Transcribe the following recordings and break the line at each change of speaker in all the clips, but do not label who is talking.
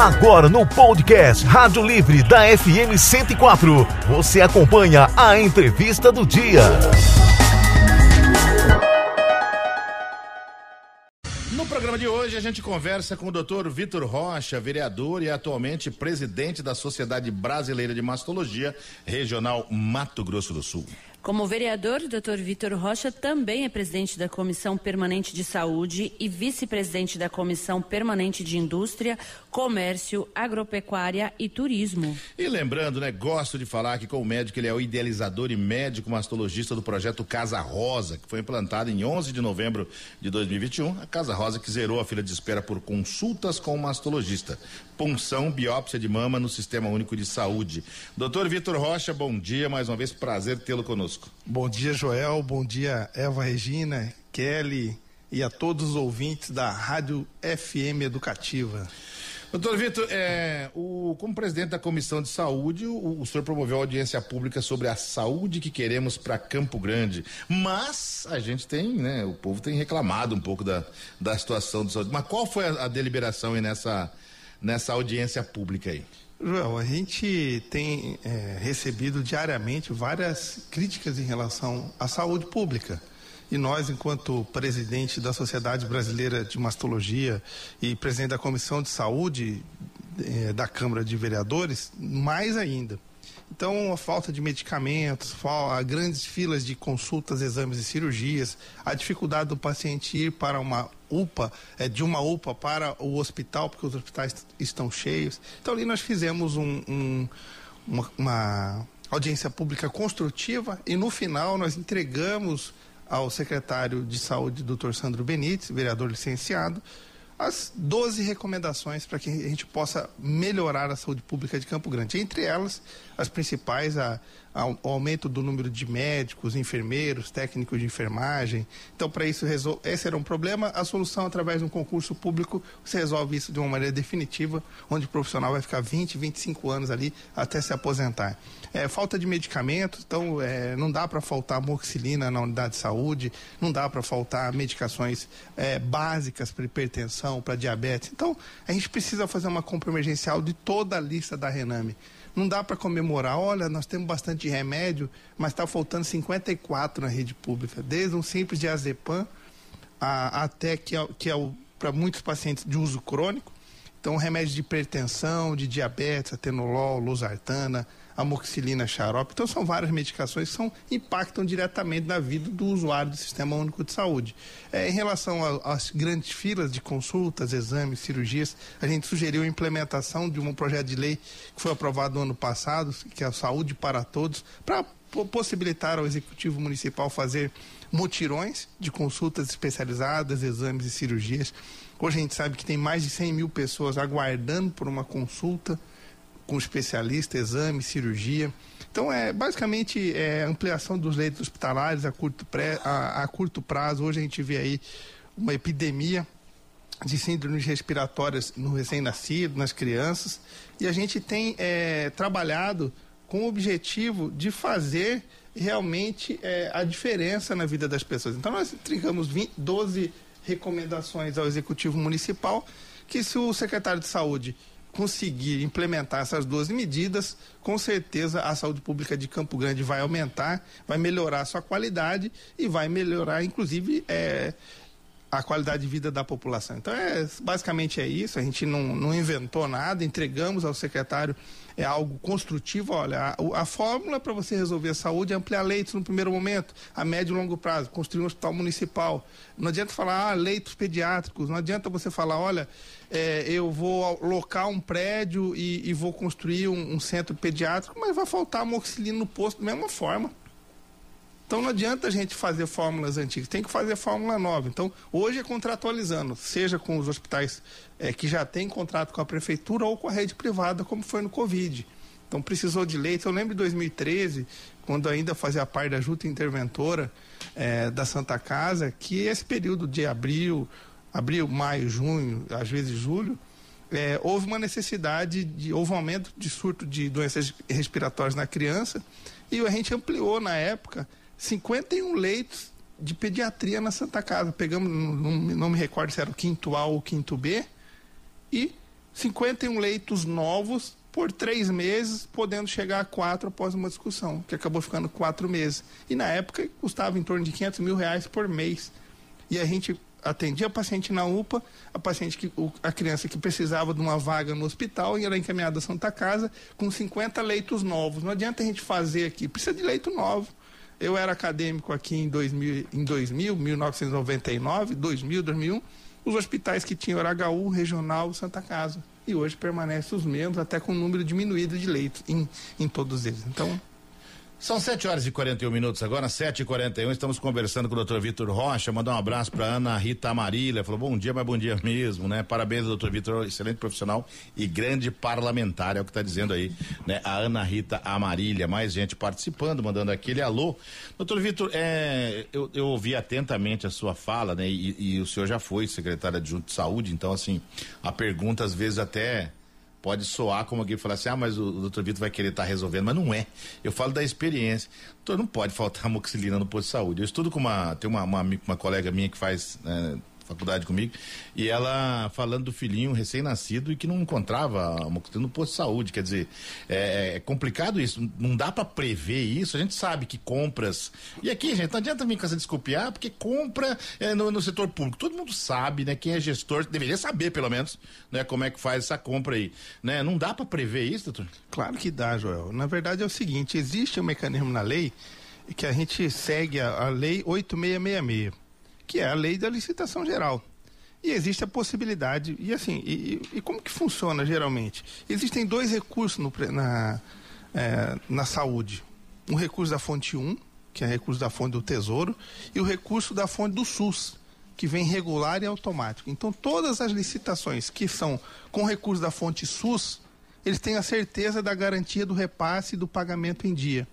Agora no podcast Rádio Livre da FM 104, você acompanha a entrevista do dia.
No programa de hoje a gente conversa com o Dr. Vitor Rocha, vereador e atualmente presidente da Sociedade Brasileira de Mastologia, Regional Mato Grosso do Sul.
Como vereador, o Dr. Vitor Rocha também é presidente da Comissão Permanente de Saúde e vice-presidente da Comissão Permanente de Indústria, Comércio, Agropecuária e Turismo.
E lembrando, né, gosto de falar que com o médico ele é o idealizador e médico mastologista do projeto Casa Rosa, que foi implantado em 11 de novembro de 2021. A Casa Rosa que zerou a fila de espera por consultas com o mastologista. Punção, biópsia de mama no Sistema Único de Saúde. Doutor Vitor Rocha, bom dia, mais uma vez, prazer tê-lo conosco conosco.
Bom dia, Joel. Bom dia, Eva Regina, Kelly e a todos os ouvintes da Rádio FM Educativa.
Doutor Vitor, é, o, como presidente da Comissão de Saúde, o, o senhor promoveu audiência pública sobre a saúde que queremos para Campo Grande. Mas a gente tem, né? O povo tem reclamado um pouco da, da situação de saúde. Mas qual foi a, a deliberação aí nessa, nessa audiência pública aí?
Joel, a gente tem é, recebido diariamente várias críticas em relação à saúde pública. E nós, enquanto presidente da Sociedade Brasileira de Mastologia e presidente da Comissão de Saúde é, da Câmara de Vereadores, mais ainda. Então, a falta de medicamentos, a grandes filas de consultas, exames e cirurgias, a dificuldade do paciente ir para uma UPA, é, de uma UPA para o hospital, porque os hospitais estão cheios. Então, ali nós fizemos um, um, uma, uma audiência pública construtiva e, no final, nós entregamos ao secretário de Saúde, doutor Sandro Benites, vereador licenciado, as 12 recomendações para que a gente possa melhorar a saúde pública de Campo Grande. Entre elas, as principais, a, o aumento do número de médicos, enfermeiros, técnicos de enfermagem. Então, para isso, resol... esse era um problema. A solução, através de um concurso público, você resolve isso de uma maneira definitiva, onde o profissional vai ficar 20, 25 anos ali até se aposentar. É, falta de medicamentos, então é, não dá para faltar amoxicilina na unidade de saúde, não dá para faltar medicações é, básicas para hipertensão, para diabetes. Então, a gente precisa fazer uma compra emergencial de toda a lista da Rename. Não dá para comemorar, olha, nós temos bastante remédio, mas está faltando 54 na rede pública, desde um simples diazepam a, até que é, que é para muitos pacientes de uso crônico. Então, remédios de hipertensão, de diabetes, atenolol, losartana, amoxicilina xarope. Então, são várias medicações que são, impactam diretamente na vida do usuário do Sistema Único de Saúde. É, em relação às grandes filas de consultas, exames, cirurgias, a gente sugeriu a implementação de um projeto de lei que foi aprovado no ano passado, que é a Saúde para Todos, para possibilitar ao Executivo Municipal fazer mutirões de consultas especializadas, exames e cirurgias. Hoje a gente sabe que tem mais de 100 mil pessoas aguardando por uma consulta com especialista, exame, cirurgia. Então, é basicamente é, ampliação dos leitos hospitalares a curto, pré, a, a curto prazo. Hoje a gente vê aí uma epidemia de síndromes respiratórias no recém-nascido, nas crianças, e a gente tem é, trabalhado com o objetivo de fazer realmente é, a diferença na vida das pessoas. Então, nós entregamos 20, 12 recomendações ao Executivo Municipal, que se o secretário de Saúde conseguir implementar essas 12 medidas, com certeza a saúde pública de Campo Grande vai aumentar, vai melhorar a sua qualidade e vai melhorar, inclusive, é, a qualidade de vida da população. Então, é, basicamente é isso. A gente não, não inventou nada, entregamos ao secretário é algo construtivo. Olha, a, a fórmula para você resolver a saúde é ampliar leitos no primeiro momento, a médio e longo prazo, construir um hospital municipal. Não adianta falar ah, leitos pediátricos, não adianta você falar, olha, é, eu vou locar um prédio e, e vou construir um, um, centro pediátrico, mas vai faltar amoxicilina no posto da mesma forma. Então não adianta a gente fazer fórmulas antigas, tem que fazer fórmula nova. Então hoje é contratualizando, seja com os hospitais é, que já têm contrato com a prefeitura ou com a rede privada, como foi no Covid. Então precisou de leite. Eu lembro de 2013, quando ainda fazia parte da junta interventora é, da Santa Casa, que esse período de abril, abril, maio, junho, às vezes julho, é, houve uma necessidade de houve um aumento de surto de doenças respiratórias na criança e a gente ampliou na época 51 leitos de pediatria na Santa Casa. Pegamos, não, não me recordo se era o quinto A ou o quinto B, e 51 leitos novos por três meses, podendo chegar a quatro após uma discussão, que acabou ficando quatro meses. E na época custava em torno de 500 mil reais por mês. E a gente atendia a paciente na UPA, a paciente que a criança que precisava de uma vaga no hospital e era encaminhada a Santa Casa com 50 leitos novos. Não adianta a gente fazer aqui, precisa de leito novo. Eu era acadêmico aqui em 2000, em 2000 1999, 2000, 2001. Os hospitais que tinham era HU, Regional, Santa Casa. E hoje permanecem os mesmos, até com o número diminuído de leitos em, em todos eles. Então,
são 7 horas e 41 minutos agora, 7 e 41 Estamos conversando com o doutor Vitor Rocha. Mandar um abraço para Ana Rita Amarília. Falou bom dia, mas bom dia mesmo, né? Parabéns, doutor Vitor, excelente profissional e grande parlamentar, é o que está dizendo aí, né? A Ana Rita Amarília. Mais gente participando, mandando aquele alô. Doutor Vitor, é, eu, eu ouvi atentamente a sua fala, né? E, e o senhor já foi secretário adjunto de saúde, então, assim, a pergunta às vezes até pode soar como alguém falar assim, ah, mas o, o doutor Vitor vai querer estar tá resolvendo, mas não é. Eu falo da experiência. Doutor, não pode faltar amoxilina no posto de saúde. Eu estudo com uma, tem uma, uma, uma colega minha que faz né, faculdade comigo, e ela falando do filhinho recém-nascido e que não encontrava no posto de saúde. Quer dizer, é, é complicado isso, não dá para prever isso. A gente sabe que compras. E aqui, gente, não adianta vir com essa desculpiar, porque compra é, no, no, setor público. Todo mundo sabe, né? Quem é gestor deveria saber, pelo menos, né? Como é que faz essa compra aí. Né? Não dá para prever isso, doutor?
Claro que dá, Joel. Na verdade é o seguinte: existe um mecanismo na lei que a gente segue a, a lei 8666 que é a lei da licitação geral. E existe a possibilidade, e assim, e, e como que funciona geralmente? Existem dois recursos no, na, é, na saúde. Um recurso da fonte 1, que é recurso da fonte do Tesouro, e o recurso da fonte do SUS, que vem regular e automático. Então, todas as licitações que são com recurso da fonte SUS, eles têm a certeza da garantia do repasse e do pagamento em dia,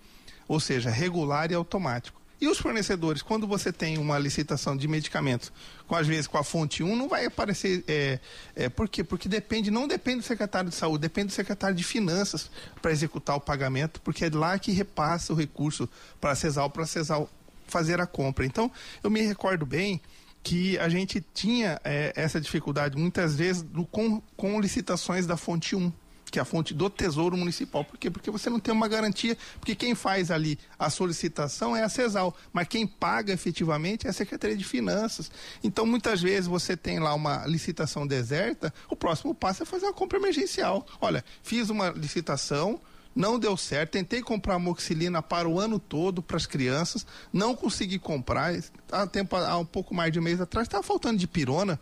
ou seja, regular e automático. E os fornecedores, quando você tem uma licitação de medicamentos, com às vezes com a fonte 1, não vai aparecer. É, é, por quê? Porque depende, não depende do secretário de saúde, depende do secretário de finanças para executar o pagamento, porque é lá que repassa o recurso para a CESAL, para a CESAL fazer a compra. Então, eu me recordo bem que a gente tinha é, essa dificuldade muitas vezes do, com, com licitações da fonte 1 que é a fonte do Tesouro Municipal. Por quê? Porque você não tem uma garantia, porque quem faz ali a solicitação é a CESAL, mas quem paga efetivamente é a Secretaria de Finanças. Então, muitas vezes você tem lá uma licitação deserta, o próximo passo é fazer uma compra emergencial. Olha, fiz uma licitação, não deu certo, tentei comprar amoxilina para o ano todo para as crianças, não consegui comprar, há, tempo, há um pouco mais de um mês atrás, estava faltando de pirona,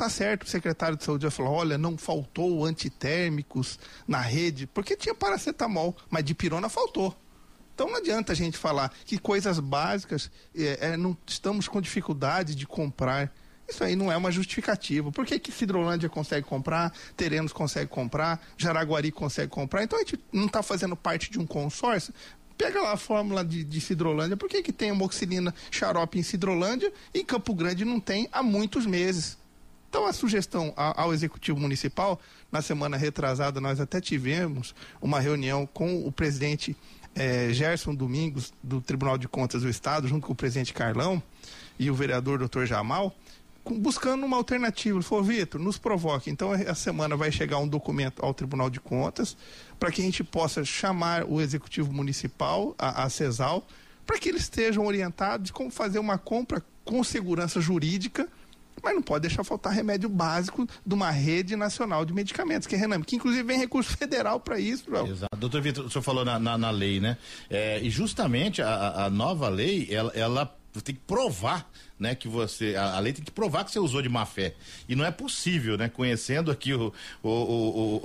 Tá certo, o secretário de saúde vai falar, olha, não faltou antitérmicos na rede, porque tinha paracetamol, mas de pirona faltou. Então não adianta a gente falar que coisas básicas é, é, não estamos com dificuldade de comprar. Isso aí não é uma justificativa. Por que, que Cidrolândia consegue comprar, Terenos consegue comprar, Jaraguari consegue comprar? Então a gente não está fazendo parte de um consórcio. Pega lá a fórmula de, de Cidrolândia. Por que, que tem amoxilina xarope em Cidrolândia e em Campo Grande não tem há muitos meses? Então, a sugestão ao Executivo Municipal, na semana retrasada, nós até tivemos uma reunião com o presidente eh, Gerson Domingos, do Tribunal de Contas do Estado, junto com o presidente Carlão e o vereador doutor Jamal, buscando uma alternativa. Ele falou, Vitor, nos provoque. Então, a semana vai chegar um documento ao Tribunal de Contas para que a gente possa chamar o Executivo Municipal, a, a CESAL, para que eles estejam orientados como fazer uma compra com segurança jurídica mas não pode deixar faltar remédio básico de uma rede nacional de medicamentos, que é Rename, que inclusive vem recurso federal para isso, Joel.
Exato. Doutor Vitor, o senhor falou na, na, na lei, né? É, e justamente a, a nova lei, ela, ela tem que provar, né, que você, a, a, lei tem que provar que você usou de má fé. E não é possível, né, conhecendo aqui o, o, o,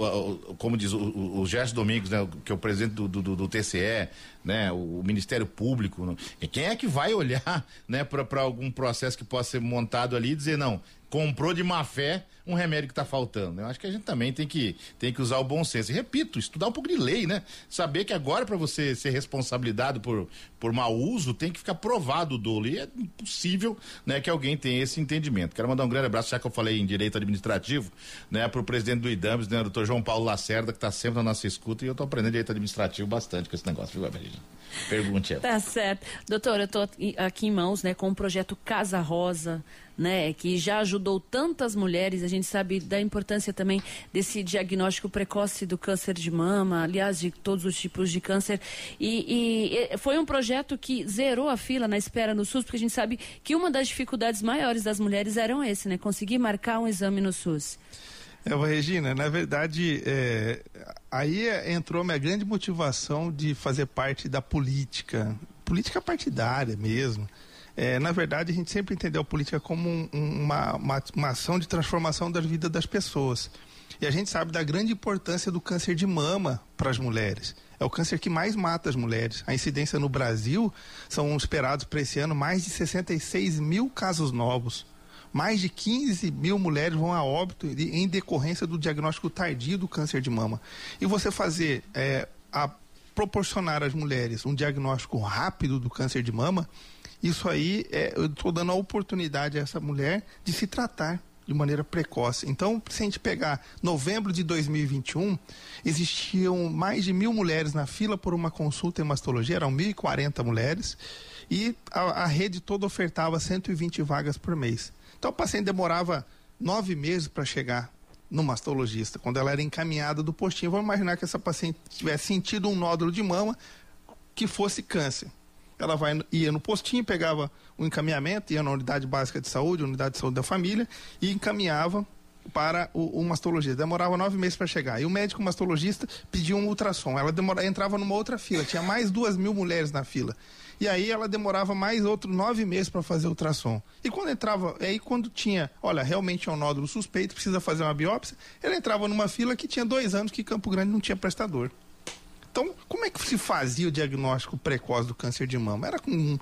o como diz o, o, Gerson Domingos, né, que é o presidente do, do, do TCE, né, o Ministério Público, né, quem é que vai olhar, né, para algum processo que possa ser montado ali e dizer, não, comprou de má fé um remédio que está faltando. Eu acho que a gente também tem que, tem que usar o bom senso. E repito, estudar um pouco de lei, né? Saber que agora para você ser responsabilizado por, por mau uso, tem que ficar provado o dolo. E é impossível, né, que alguém tenha esse entendimento. Quero mandar um grande abraço, já que eu falei em direito administrativo, né, para o presidente do IDAMS, né, doutor João Paulo Lacerda, que está sempre na nossa escuta, e eu estou aprendendo direito administrativo bastante com esse negócio, viu, Averija? Pergunte ela.
Tá certo. Doutor, eu estou aqui em mãos, né, com o projeto Casa Rosa, né, que já ajudou tantas mulheres. A gente sabe da importância também desse diagnóstico precoce do câncer de mama, aliás, de todos os tipos de câncer. E, e foi um projeto que zerou a fila na espera no SUS, porque a gente sabe que uma das dificuldades maiores das mulheres eram esse, né, conseguir marcar um exame no SUS.
É, Regina, na verdade, é, aí entrou minha grande motivação de fazer parte da política, política partidária mesmo. É, na verdade, a gente sempre entendeu a política como um, uma, uma, uma ação de transformação da vida das pessoas. E a gente sabe da grande importância do câncer de mama para as mulheres. É o câncer que mais mata as mulheres. A incidência no Brasil são esperados para esse ano mais de 66 mil casos novos mais de 15 mil mulheres vão a óbito em decorrência do diagnóstico tardio do câncer de mama. E você fazer é, a proporcionar às mulheres um diagnóstico rápido do câncer de mama, isso aí é, eu estou dando a oportunidade a essa mulher de se tratar de maneira precoce. Então, se a gente pegar novembro de 2021, existiam mais de mil mulheres na fila por uma consulta em mastologia, eram 1.040 mulheres, e a, a rede toda ofertava 120 vagas por mês. Então, o paciente demorava nove meses para chegar no mastologista, quando ela era encaminhada do postinho. Vamos imaginar que essa paciente tivesse sentido um nódulo de mama que fosse câncer. Ela vai, ia no postinho, pegava o encaminhamento, ia na unidade básica de saúde, unidade de saúde da família, e encaminhava para o, o mastologista. Demorava nove meses para chegar. E o médico mastologista pediu um ultrassom. Ela demora, entrava numa outra fila. Tinha mais duas mil mulheres na fila. E aí ela demorava mais outros nove meses para fazer ultrassom. E quando entrava, aí quando tinha, olha, realmente é um nódulo suspeito, precisa fazer uma biópsia, ela entrava numa fila que tinha dois anos que Campo Grande não tinha prestador. Então, como é que se fazia o diagnóstico precoce do câncer de mama? Era, com,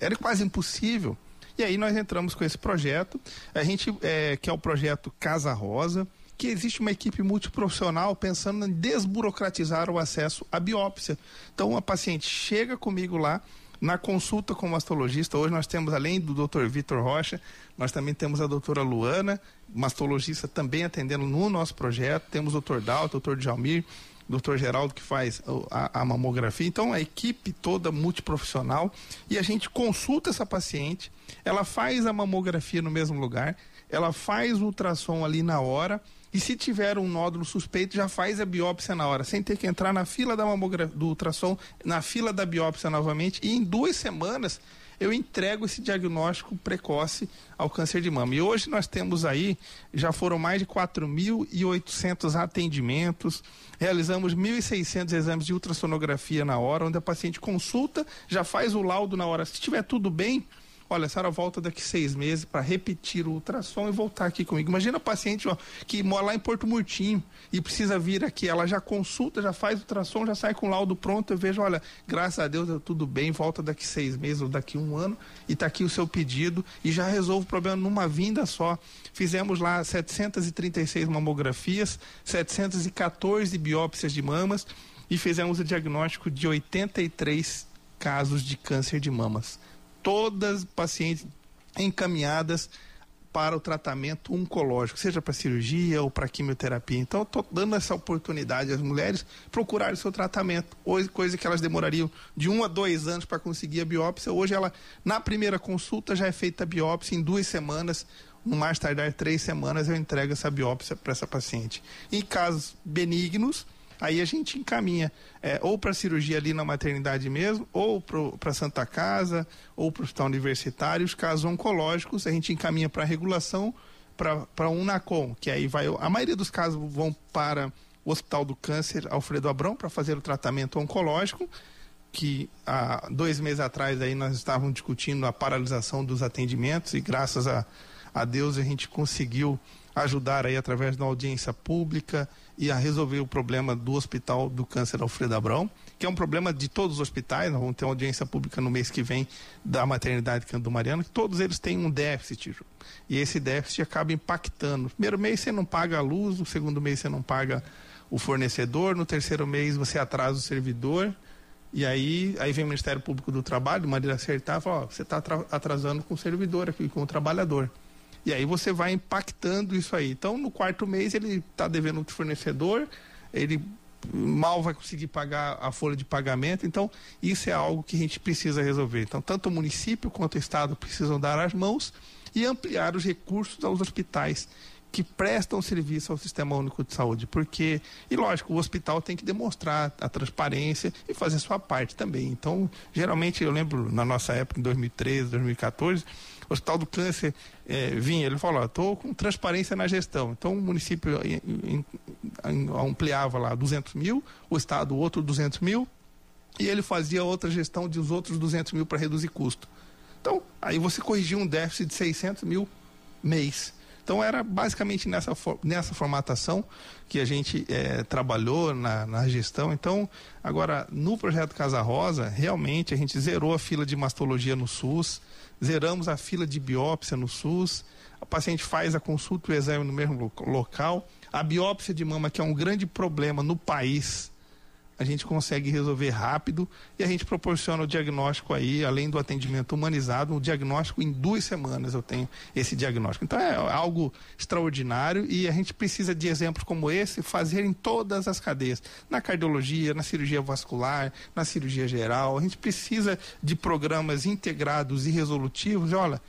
era quase impossível. E aí nós entramos com esse projeto, a gente é, que é o projeto Casa Rosa, que existe uma equipe multiprofissional pensando em desburocratizar o acesso à biópsia. Então, a paciente chega comigo lá, na consulta com o mastologista, hoje nós temos, além do Dr. Vitor Rocha, nós também temos a doutora Luana, mastologista também atendendo no nosso projeto, temos o Dr. Dal, o Dr. Djalmir, doutor Geraldo que faz a, a, mamografia. Então, a equipe toda multiprofissional e a gente consulta essa paciente, ela faz a mamografia no mesmo lugar, ela faz o ultrassom ali na hora e se tiver um nódulo suspeito, já faz a biópsia na hora, sem ter que entrar na fila da mamografia, do ultrassom, na fila da biópsia novamente. E em duas semanas eu entrego esse diagnóstico precoce ao câncer de mama. E hoje nós temos aí, já foram mais de 4.800 atendimentos, realizamos 1.600 exames de ultrassonografia na hora, onde a paciente consulta, já faz o laudo na hora. Se estiver tudo bem, olha, a senhora volta daqui seis meses para repetir o ultrassom e voltar aqui comigo. Imagina a paciente ó, que mora lá em Porto Murtinho e precisa vir aqui, ela já consulta, já faz o ultrassom, já sai com o laudo pronto, eu vejo, olha, graças a Deus deu tudo bem, volta daqui seis meses ou daqui um ano e está aqui o seu pedido e já resolve o problema numa vinda só. Fizemos lá 736 mamografias, 714 biópsias de mamas e fizemos o diagnóstico de 83 casos de câncer de mamas todas pacientes encaminhadas para o tratamento oncológico, seja para cirurgia ou para quimioterapia. Então, estou dando essa oportunidade às mulheres procurarem seu tratamento. Coisa que elas demorariam de um a dois anos para conseguir a biópsia. Hoje, ela, na primeira consulta, já é feita a biópsia em duas semanas. No mais tardar três semanas, eu entrego essa biópsia para essa paciente. Em casos benignos, Aí a gente encaminha é, ou para cirurgia ali na maternidade mesmo, ou para Santa Casa, ou para o hospital universitário. Os casos oncológicos a gente encaminha para regulação para um NACOM, que aí vai. A maioria dos casos vão para o Hospital do Câncer Alfredo Abrão para fazer o tratamento oncológico que há dois meses atrás aí nós estávamos discutindo a paralisação dos atendimentos e graças a, a Deus a gente conseguiu ajudar aí através da audiência pública e a resolver o problema do Hospital do Câncer Alfredo Abrão, que é um problema de todos os hospitais, nós vamos ter uma audiência pública no mês que vem da maternidade Canto Mariano, que todos eles têm um déficit, e esse déficit acaba impactando. Primeiro mês você não paga a luz, no segundo mês você não paga o fornecedor, no terceiro mês você atrasa o servidor, e aí, aí vem o Ministério Público do Trabalho, de maneira acertar, fala, ó, você está atrasando com o servidor aqui, com o trabalhador. E aí você vai impactando isso aí. Então, no quarto mês, ele está devendo o fornecedor, ele mal vai conseguir pagar a folha de pagamento. Então, isso é algo que a gente precisa resolver. Então, tanto o município quanto o Estado precisam dar as mãos e ampliar os recursos aos hospitais que prestam serviço ao Sistema Único de Saúde, porque, e lógico, o hospital tem que demonstrar a transparência e fazer sua parte também. Então, geralmente, eu lembro na nossa época, em 2013, 2014, o Hospital do Câncer eh, vinha, ele falou, estou com transparência na gestão. Então, o município ampliava lá 200 mil, o Estado outro 200 mil, e ele fazia outra gestão de os outros 200 mil para reduzir custo. Então, aí você corrigia um déficit de 600 mil mês. Então era basicamente nessa, nessa formatação que a gente é, trabalhou na, na, gestão. Então, agora, no projeto Casa Rosa, realmente a gente zerou a fila de mastologia no SUS, zeramos a fila de biópsia no SUS, a paciente faz a consulta e o exame no mesmo local. A biópsia de mama, que é um grande problema no país, a gente consegue resolver rápido e a gente proporciona o diagnóstico aí, além do atendimento humanizado, o diagnóstico em duas semanas eu tenho esse diagnóstico. Então é algo extraordinário e a gente precisa de exemplos como esse fazer em todas as cadeias, na cardiologia, na cirurgia vascular, na cirurgia geral. A gente precisa de programas integrados e resolutivos. E olha,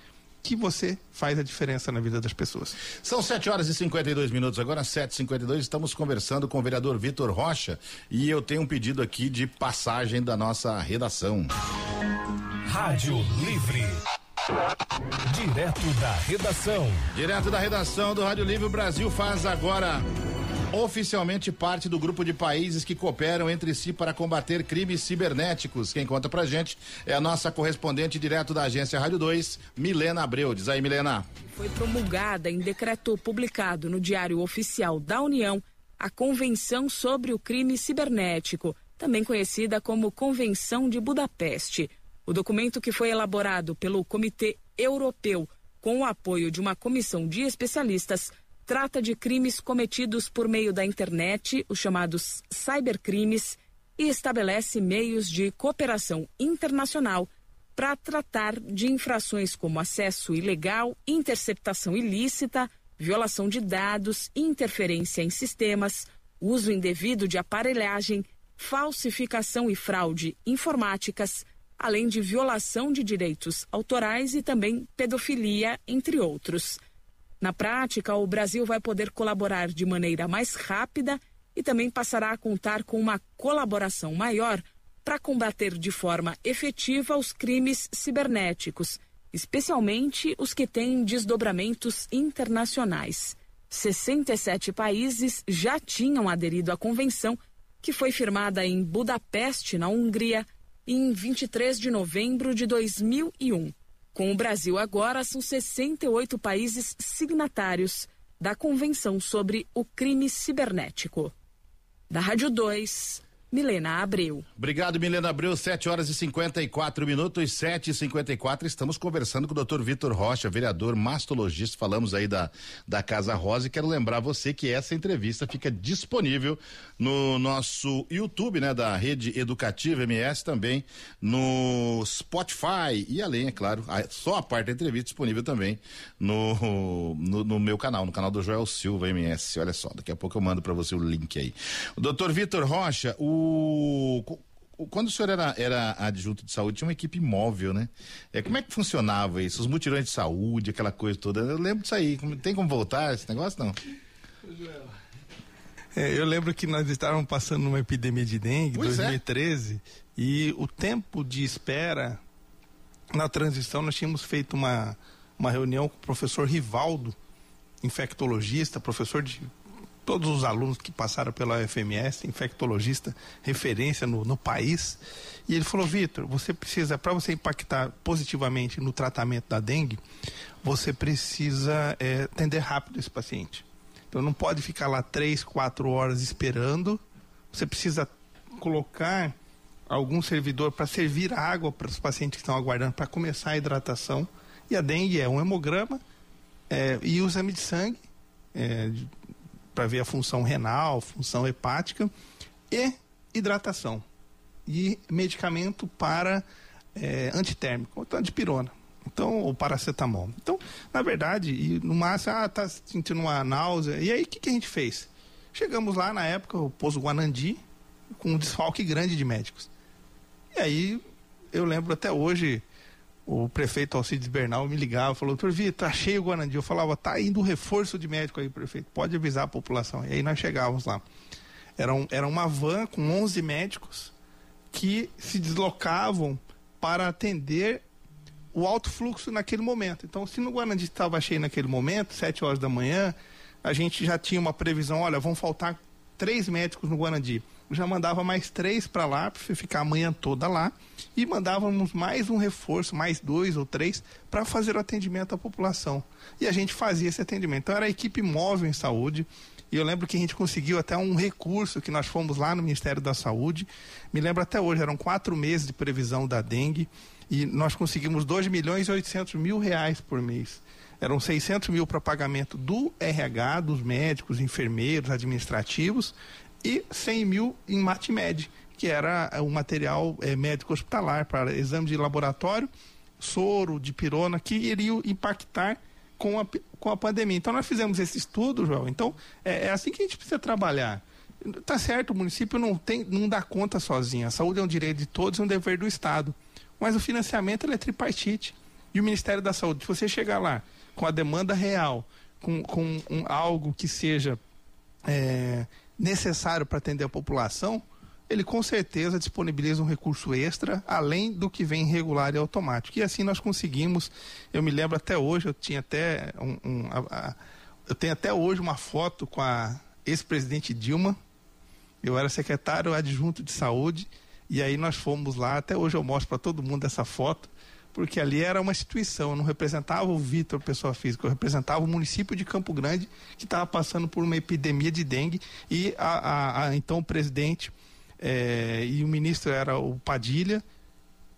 que você faz a diferença na vida das pessoas.
São 7 horas e 52 minutos, agora 7h52. Estamos conversando com o vereador Vitor Rocha e eu tenho um pedido aqui de passagem da nossa redação.
Rádio Livre. Direto da redação.
Direto da redação do Rádio Livre Brasil faz agora oficialmente parte do grupo de países que cooperam entre si para combater crimes cibernéticos. Quem conta pra gente é a nossa correspondente direto da agência Rádio 2, Milena Abreu. Diz aí, Milena.
Foi promulgada em decreto publicado no Diário Oficial da União a Convenção sobre o Crime Cibernético, também conhecida como Convenção de Budapeste. O documento que foi elaborado pelo Comitê Europeu com o apoio de uma comissão de especialistas trata de crimes cometidos por meio da internet, os chamados cybercrimes, e estabelece meios de cooperação internacional para tratar de infrações como acesso ilegal, interceptação ilícita, violação de dados, interferência em sistemas, uso indevido de aparelhagem, falsificação e fraude informáticas, além de violação de direitos autorais e também pedofilia, entre outros. Na prática, o Brasil vai poder colaborar de maneira mais rápida e também passará a contar com uma colaboração maior para combater de forma efetiva os crimes cibernéticos, especialmente os que têm desdobramentos internacionais. 67 países já tinham aderido à convenção, que foi firmada em Budapeste, na Hungria, em 23 de novembro de 2001. Com o Brasil agora, são 68 países signatários da Convenção sobre o Crime Cibernético. Da Rádio 2, Milena Abreu.
Obrigado, Milena Abreu. 7 horas e 54 minutos, 7 e 54 Estamos conversando com o doutor Vitor Rocha, vereador mastologista. Falamos aí da, da Casa Rosa e quero lembrar você que essa entrevista fica disponível no nosso YouTube, né, da Rede Educativa MS, também no Spotify e além, é claro, a, só a parte da entrevista disponível também no, no, no, meu canal, no canal do Joel Silva MS. Olha só, daqui a pouco eu mando para você o link aí. O doutor Vitor Rocha, o quando o senhor era, era adjunto de saúde, tinha uma equipe móvel, né? É, como é que funcionava isso? Os mutirões de saúde, aquela coisa toda. Eu lembro disso aí. Tem como voltar esse negócio? Não.
É, eu lembro que nós estávamos passando uma epidemia de dengue em 2013 é. e o tempo de espera na transição nós tínhamos feito uma, uma reunião com o professor Rivaldo, infectologista, professor de todos os alunos que passaram pela UFMS, infectologista, referência no, no país. E ele falou: Vitor, você precisa, para você impactar positivamente no tratamento da dengue, você precisa é, atender rápido esse paciente. Então não pode ficar lá três, quatro horas esperando. Você precisa colocar algum servidor para servir água para os pacientes que estão aguardando para começar a hidratação. E a dengue é um hemograma é, e o exame de sangue. É, para ver a função renal, função hepática e hidratação e medicamento para é, antitérmico, então antipirona. Então, o paracetamol. Então, na verdade, e no máximo, ah, tá sentindo uma náusea. E aí, o que, que a gente fez? Chegamos lá na época, o Pouso Guanandi, com um desfalque grande de médicos. E aí, eu lembro até hoje, o prefeito Alcides Bernal me ligava, falou, doutor Vitor, achei o Guarandi. Eu falava, tá indo reforço de médico aí, prefeito, pode avisar a população. E aí nós chegávamos lá. Era, um, era uma van com 11 médicos que se deslocavam para atender o alto fluxo naquele momento. Então, se no Guarandi estava cheio naquele momento, 7 horas da manhã, a gente já tinha uma previsão, olha, vão faltar três médicos no Guarandi já mandava mais três para lá, para ficar a manhã toda lá, e mandávamos mais um reforço, mais dois ou três, para fazer o atendimento à população. E a gente fazia esse atendimento. Então era a equipe móvel em saúde, e eu lembro que a gente conseguiu até um recurso que nós fomos lá no Ministério da Saúde. Me lembro até hoje, eram quatro meses de previsão da dengue, e nós conseguimos 2 milhões e 800 mil reais por mês. Eram 600 mil para pagamento do RH, dos médicos, enfermeiros, administrativos, e 100 mil em MatMed, que era o material é, médico hospitalar para exame de laboratório, soro, de pirona, que iria impactar com a, com a pandemia. Então nós fizemos esse estudo, João. Então é, é assim que a gente precisa trabalhar. Tá certo, o município não tem, não dá conta sozinho. A saúde é um direito de todos, é um dever do Estado. Mas o financiamento é tripartite. E o Ministério da Saúde, se você chegar lá com a demanda real, com, com um, algo que seja é, necessário para atender a população, ele com certeza disponibiliza um recurso extra, além do que vem regular e automático. E assim nós conseguimos, eu me lembro até hoje, eu tinha até um, um a, a, eu tenho até hoje uma foto com a ex-presidente Dilma. Eu era secretário adjunto de saúde e aí nós fomos lá, até hoje eu mostro para todo mundo essa foto porque ali era uma instituição, não representava o Vitor, pessoa física, eu representava o município de Campo Grande, que estava passando por uma epidemia de dengue, e a, a, a então o presidente é, e o ministro era o Padilha,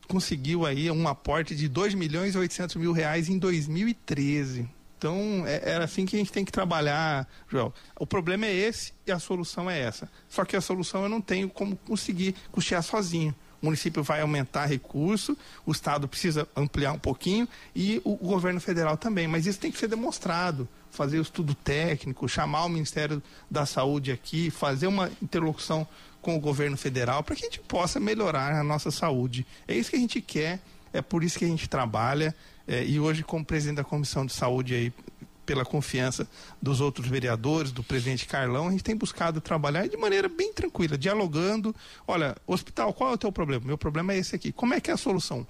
conseguiu aí um aporte de 2 milhões e 800 mil reais em 2013. Então, é, era assim que a gente tem que trabalhar, Joel. O problema é esse e a solução é essa. Só que a solução eu não tenho como conseguir custear sozinho o município vai aumentar recurso, o Estado precisa ampliar um pouquinho e o, o governo federal também. Mas isso tem que ser demonstrado fazer o estudo técnico, chamar o Ministério da Saúde aqui, fazer uma interlocução com o governo federal para que a gente possa melhorar a nossa saúde. É isso que a gente quer, é por isso que a gente trabalha. É, e hoje, como presidente da Comissão de Saúde aí, pela confiança dos outros vereadores, do presidente Carlão, a gente tem buscado trabalhar de maneira bem tranquila, dialogando. Olha, hospital, qual é o teu problema? Meu problema é esse aqui. Como é que é a solução?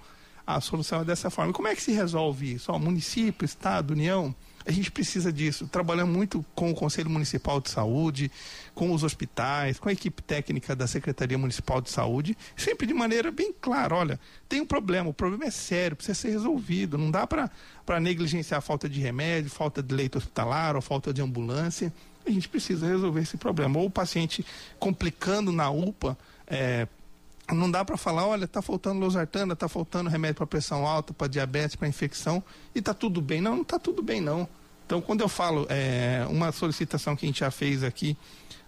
A solução é dessa forma. E como é que se resolve isso? Ó, município, Estado, União? A gente precisa disso. Trabalhamos muito com o Conselho Municipal de Saúde, com os hospitais, com a equipe técnica da Secretaria Municipal de Saúde, sempre de maneira bem clara. Olha, tem um problema, o problema é sério, precisa ser resolvido. Não dá para negligenciar a falta de remédio, falta de leito hospitalar ou falta de ambulância. A gente precisa resolver esse problema. Ou o paciente complicando na UPA, é, não dá para falar, olha, está faltando losartana, está faltando remédio para pressão alta, para diabetes, para infecção, e está tudo bem. Não, não está tudo bem, não. Então, quando eu falo, é, uma solicitação que a gente já fez aqui,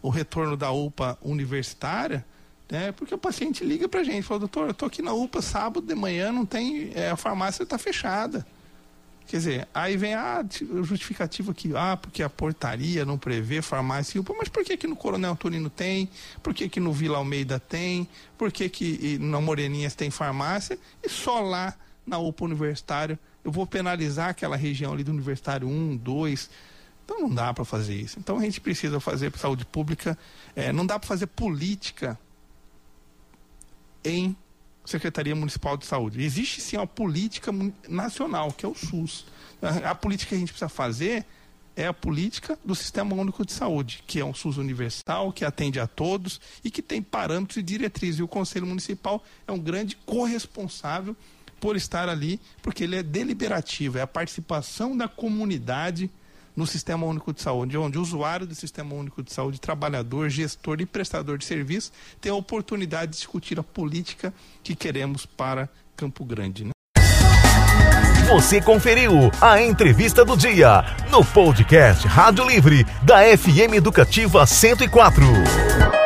o retorno da UPA universitária, né, porque o paciente liga para a gente, fala, doutor, eu estou aqui na UPA sábado de manhã, não tem, é, a farmácia está fechada. Quer dizer, aí vem a justificativa que, ah, porque a portaria não prevê farmácia mas por que que no Coronel Antonino tem? Por que que no Vila Almeida tem? Por que que na Moreninhas tem farmácia? E só lá na UPA Universitário eu vou penalizar aquela região ali do Universitário 1, 2. Então não dá para fazer isso. Então a gente precisa fazer saúde pública, é, não dá para fazer política em Secretaria Municipal de Saúde. Existe sim uma política nacional, que é o SUS. A política que a gente precisa fazer é a política do Sistema Único de Saúde, que é um SUS universal, que atende a todos e que tem parâmetros e diretrizes. E o Conselho Municipal é um grande corresponsável por estar ali, porque ele é deliberativo, é a participação da comunidade no Sistema Único de Saúde, onde o usuário do Sistema Único de Saúde, trabalhador, gestor e prestador de serviço, tem a oportunidade de discutir a política que queremos para Campo Grande. Né?
Você conferiu a entrevista do dia no podcast Rádio Livre da FM Educativa 104.